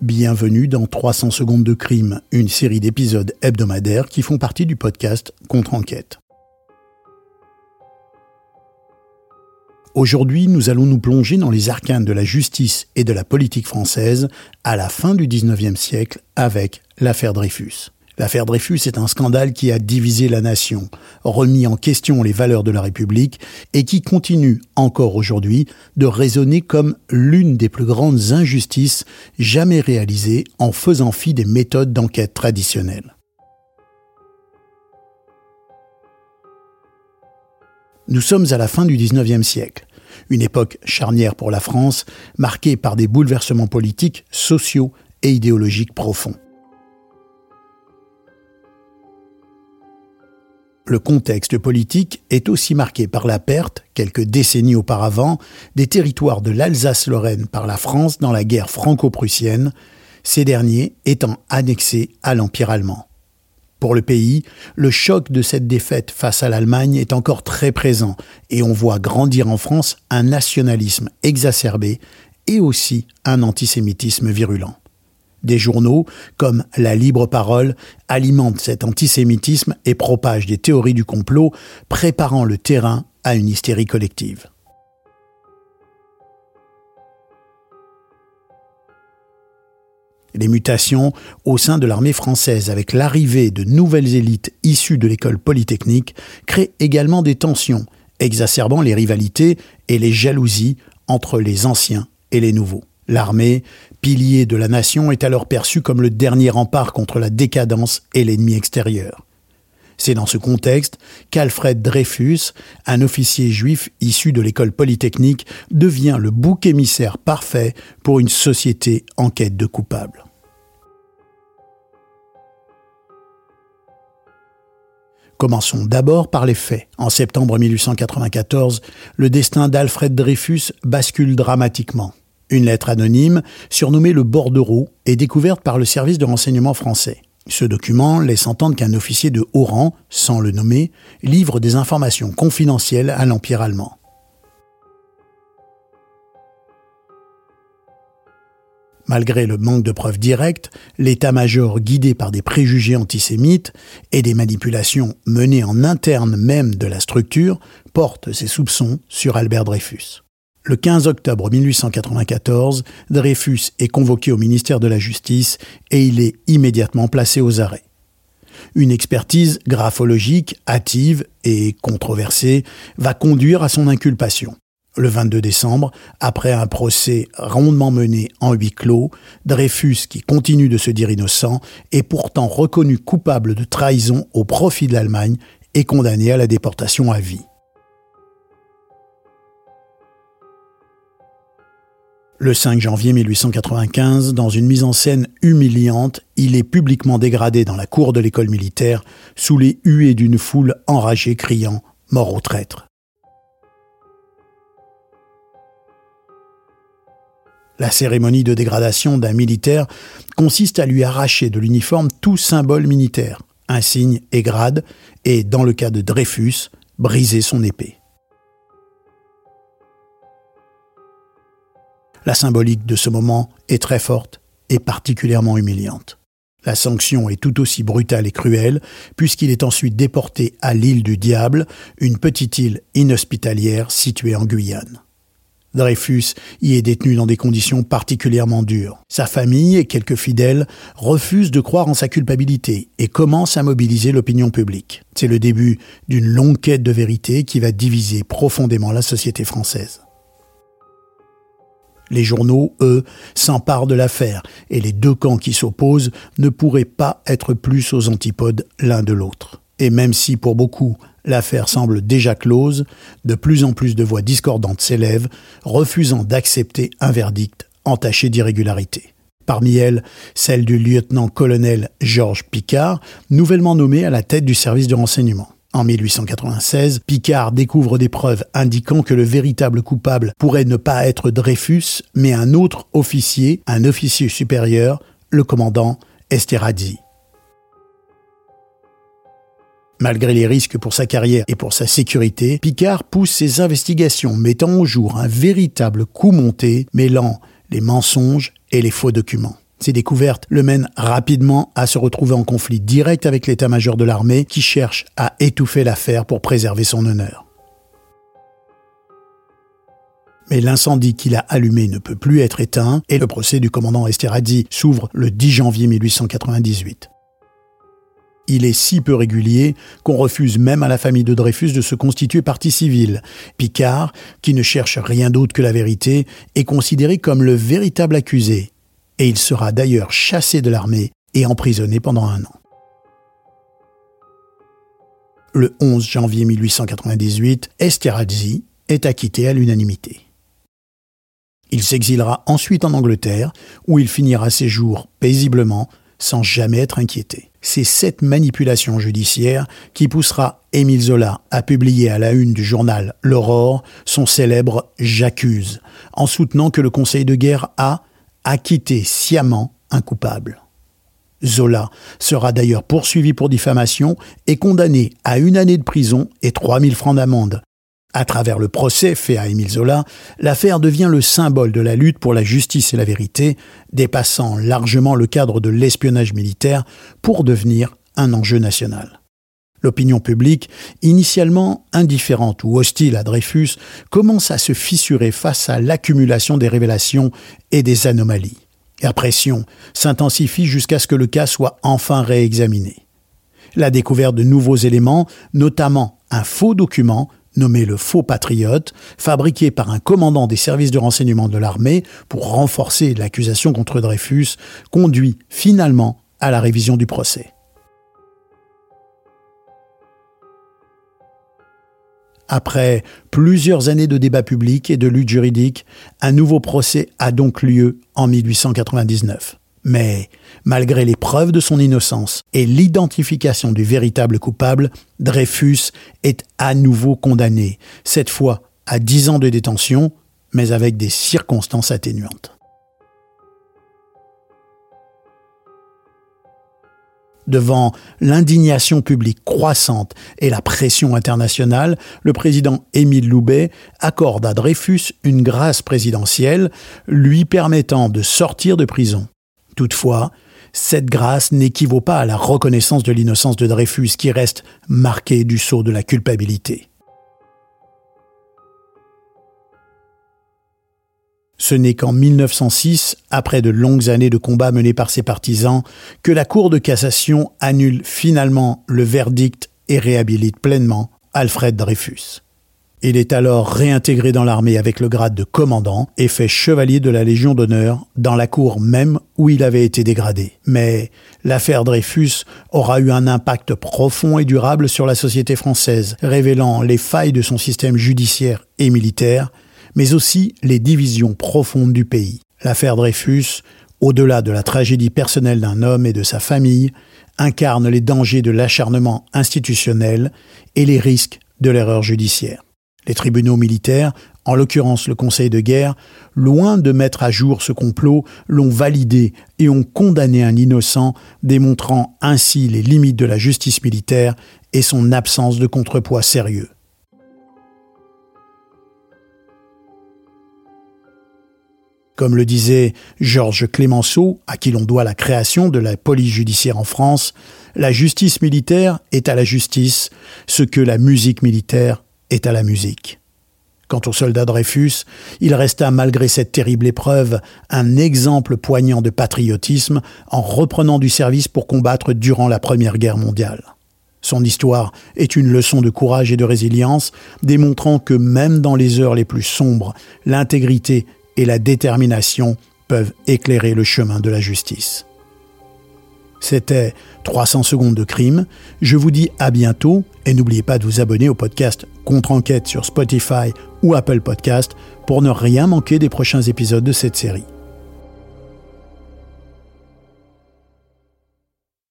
Bienvenue dans 300 secondes de crime, une série d'épisodes hebdomadaires qui font partie du podcast Contre-enquête. Aujourd'hui, nous allons nous plonger dans les arcanes de la justice et de la politique française à la fin du 19e siècle avec l'affaire Dreyfus. L'affaire Dreyfus est un scandale qui a divisé la nation, remis en question les valeurs de la République et qui continue encore aujourd'hui de résonner comme l'une des plus grandes injustices jamais réalisées en faisant fi des méthodes d'enquête traditionnelles. Nous sommes à la fin du XIXe siècle, une époque charnière pour la France, marquée par des bouleversements politiques, sociaux et idéologiques profonds. Le contexte politique est aussi marqué par la perte, quelques décennies auparavant, des territoires de l'Alsace-Lorraine par la France dans la guerre franco-prussienne, ces derniers étant annexés à l'Empire allemand. Pour le pays, le choc de cette défaite face à l'Allemagne est encore très présent et on voit grandir en France un nationalisme exacerbé et aussi un antisémitisme virulent. Des journaux, comme La Libre Parole, alimentent cet antisémitisme et propagent des théories du complot, préparant le terrain à une hystérie collective. Les mutations au sein de l'armée française avec l'arrivée de nouvelles élites issues de l'école polytechnique créent également des tensions, exacerbant les rivalités et les jalousies entre les anciens et les nouveaux. L'armée, pilier de la nation, est alors perçue comme le dernier rempart contre la décadence et l'ennemi extérieur. C'est dans ce contexte qu'Alfred Dreyfus, un officier juif issu de l'école polytechnique, devient le bouc émissaire parfait pour une société en quête de coupables. Commençons d'abord par les faits. En septembre 1894, le destin d'Alfred Dreyfus bascule dramatiquement. Une lettre anonyme, surnommée le bordereau, est découverte par le service de renseignement français. Ce document laisse entendre qu'un officier de haut rang, sans le nommer, livre des informations confidentielles à l'Empire allemand. Malgré le manque de preuves directes, l'état-major guidé par des préjugés antisémites et des manipulations menées en interne même de la structure porte ses soupçons sur Albert Dreyfus. Le 15 octobre 1894, Dreyfus est convoqué au ministère de la Justice et il est immédiatement placé aux arrêts. Une expertise graphologique, hâtive et controversée va conduire à son inculpation. Le 22 décembre, après un procès rondement mené en huis clos, Dreyfus, qui continue de se dire innocent, est pourtant reconnu coupable de trahison au profit de l'Allemagne et condamné à la déportation à vie. Le 5 janvier 1895, dans une mise en scène humiliante, il est publiquement dégradé dans la cour de l'école militaire sous les huées d'une foule enragée criant Mort aux traîtres. La cérémonie de dégradation d'un militaire consiste à lui arracher de l'uniforme tout symbole militaire, insigne et grade, et, dans le cas de Dreyfus, briser son épée. La symbolique de ce moment est très forte et particulièrement humiliante. La sanction est tout aussi brutale et cruelle, puisqu'il est ensuite déporté à l'île du Diable, une petite île inhospitalière située en Guyane. Dreyfus y est détenu dans des conditions particulièrement dures. Sa famille et quelques fidèles refusent de croire en sa culpabilité et commencent à mobiliser l'opinion publique. C'est le début d'une longue quête de vérité qui va diviser profondément la société française. Les journaux, eux, s'emparent de l'affaire, et les deux camps qui s'opposent ne pourraient pas être plus aux antipodes l'un de l'autre. Et même si, pour beaucoup, l'affaire semble déjà close, de plus en plus de voix discordantes s'élèvent, refusant d'accepter un verdict entaché d'irrégularité. Parmi elles, celle du lieutenant-colonel Georges Picard, nouvellement nommé à la tête du service de renseignement. En 1896, Picard découvre des preuves indiquant que le véritable coupable pourrait ne pas être Dreyfus, mais un autre officier, un officier supérieur, le commandant Esterhazy. Malgré les risques pour sa carrière et pour sa sécurité, Picard pousse ses investigations, mettant au jour un véritable coup monté mêlant les mensonges et les faux documents. Ces découvertes le mènent rapidement à se retrouver en conflit direct avec l'état-major de l'armée qui cherche à étouffer l'affaire pour préserver son honneur. Mais l'incendie qu'il a allumé ne peut plus être éteint et le procès du commandant Esterhazy s'ouvre le 10 janvier 1898. Il est si peu régulier qu'on refuse même à la famille de Dreyfus de se constituer partie civile. Picard, qui ne cherche rien d'autre que la vérité, est considéré comme le véritable accusé. Et il sera d'ailleurs chassé de l'armée et emprisonné pendant un an. Le 11 janvier 1898, Esterhazy est acquitté à l'unanimité. Il s'exilera ensuite en Angleterre, où il finira ses jours paisiblement, sans jamais être inquiété. C'est cette manipulation judiciaire qui poussera Émile Zola à publier à la une du journal L'Aurore son célèbre J'accuse, en soutenant que le Conseil de guerre a acquitté sciemment un coupable. Zola sera d'ailleurs poursuivi pour diffamation et condamné à une année de prison et 3000 francs d'amende, à travers le procès fait à Émile Zola, l'affaire devient le symbole de la lutte pour la justice et la vérité, dépassant largement le cadre de l'espionnage militaire pour devenir un enjeu national. L'opinion publique, initialement indifférente ou hostile à Dreyfus, commence à se fissurer face à l'accumulation des révélations et des anomalies. La pression s'intensifie jusqu'à ce que le cas soit enfin réexaminé. La découverte de nouveaux éléments, notamment un faux document, nommé le Faux Patriote, fabriqué par un commandant des services de renseignement de l'armée pour renforcer l'accusation contre Dreyfus, conduit finalement à la révision du procès. Après plusieurs années de débats publics et de lutte juridique, un nouveau procès a donc lieu en 1899. Mais malgré les preuves de son innocence et l'identification du véritable coupable, Dreyfus est à nouveau condamné, cette fois à 10 ans de détention, mais avec des circonstances atténuantes. Devant l'indignation publique croissante et la pression internationale, le président Émile Loubet accorde à Dreyfus une grâce présidentielle lui permettant de sortir de prison. Toutefois, cette grâce n'équivaut pas à la reconnaissance de l'innocence de Dreyfus qui reste marquée du sceau de la culpabilité. Ce n'est qu'en 1906, après de longues années de combats menés par ses partisans, que la Cour de cassation annule finalement le verdict et réhabilite pleinement Alfred Dreyfus. Il est alors réintégré dans l'armée avec le grade de commandant et fait chevalier de la Légion d'honneur dans la cour même où il avait été dégradé. Mais l'affaire Dreyfus aura eu un impact profond et durable sur la société française, révélant les failles de son système judiciaire et militaire, mais aussi les divisions profondes du pays. L'affaire Dreyfus, au-delà de la tragédie personnelle d'un homme et de sa famille, incarne les dangers de l'acharnement institutionnel et les risques de l'erreur judiciaire. Les tribunaux militaires, en l'occurrence le Conseil de guerre, loin de mettre à jour ce complot, l'ont validé et ont condamné un innocent, démontrant ainsi les limites de la justice militaire et son absence de contrepoids sérieux. Comme le disait Georges Clémenceau, à qui l'on doit la création de la police judiciaire en France, la justice militaire est à la justice ce que la musique militaire est à la musique. Quant au soldat Dreyfus, il resta malgré cette terrible épreuve un exemple poignant de patriotisme en reprenant du service pour combattre durant la Première Guerre mondiale. Son histoire est une leçon de courage et de résilience, démontrant que même dans les heures les plus sombres, l'intégrité et la détermination peuvent éclairer le chemin de la justice. C'était 300 secondes de crime. Je vous dis à bientôt et n'oubliez pas de vous abonner au podcast Contre-enquête sur Spotify ou Apple Podcast pour ne rien manquer des prochains épisodes de cette série.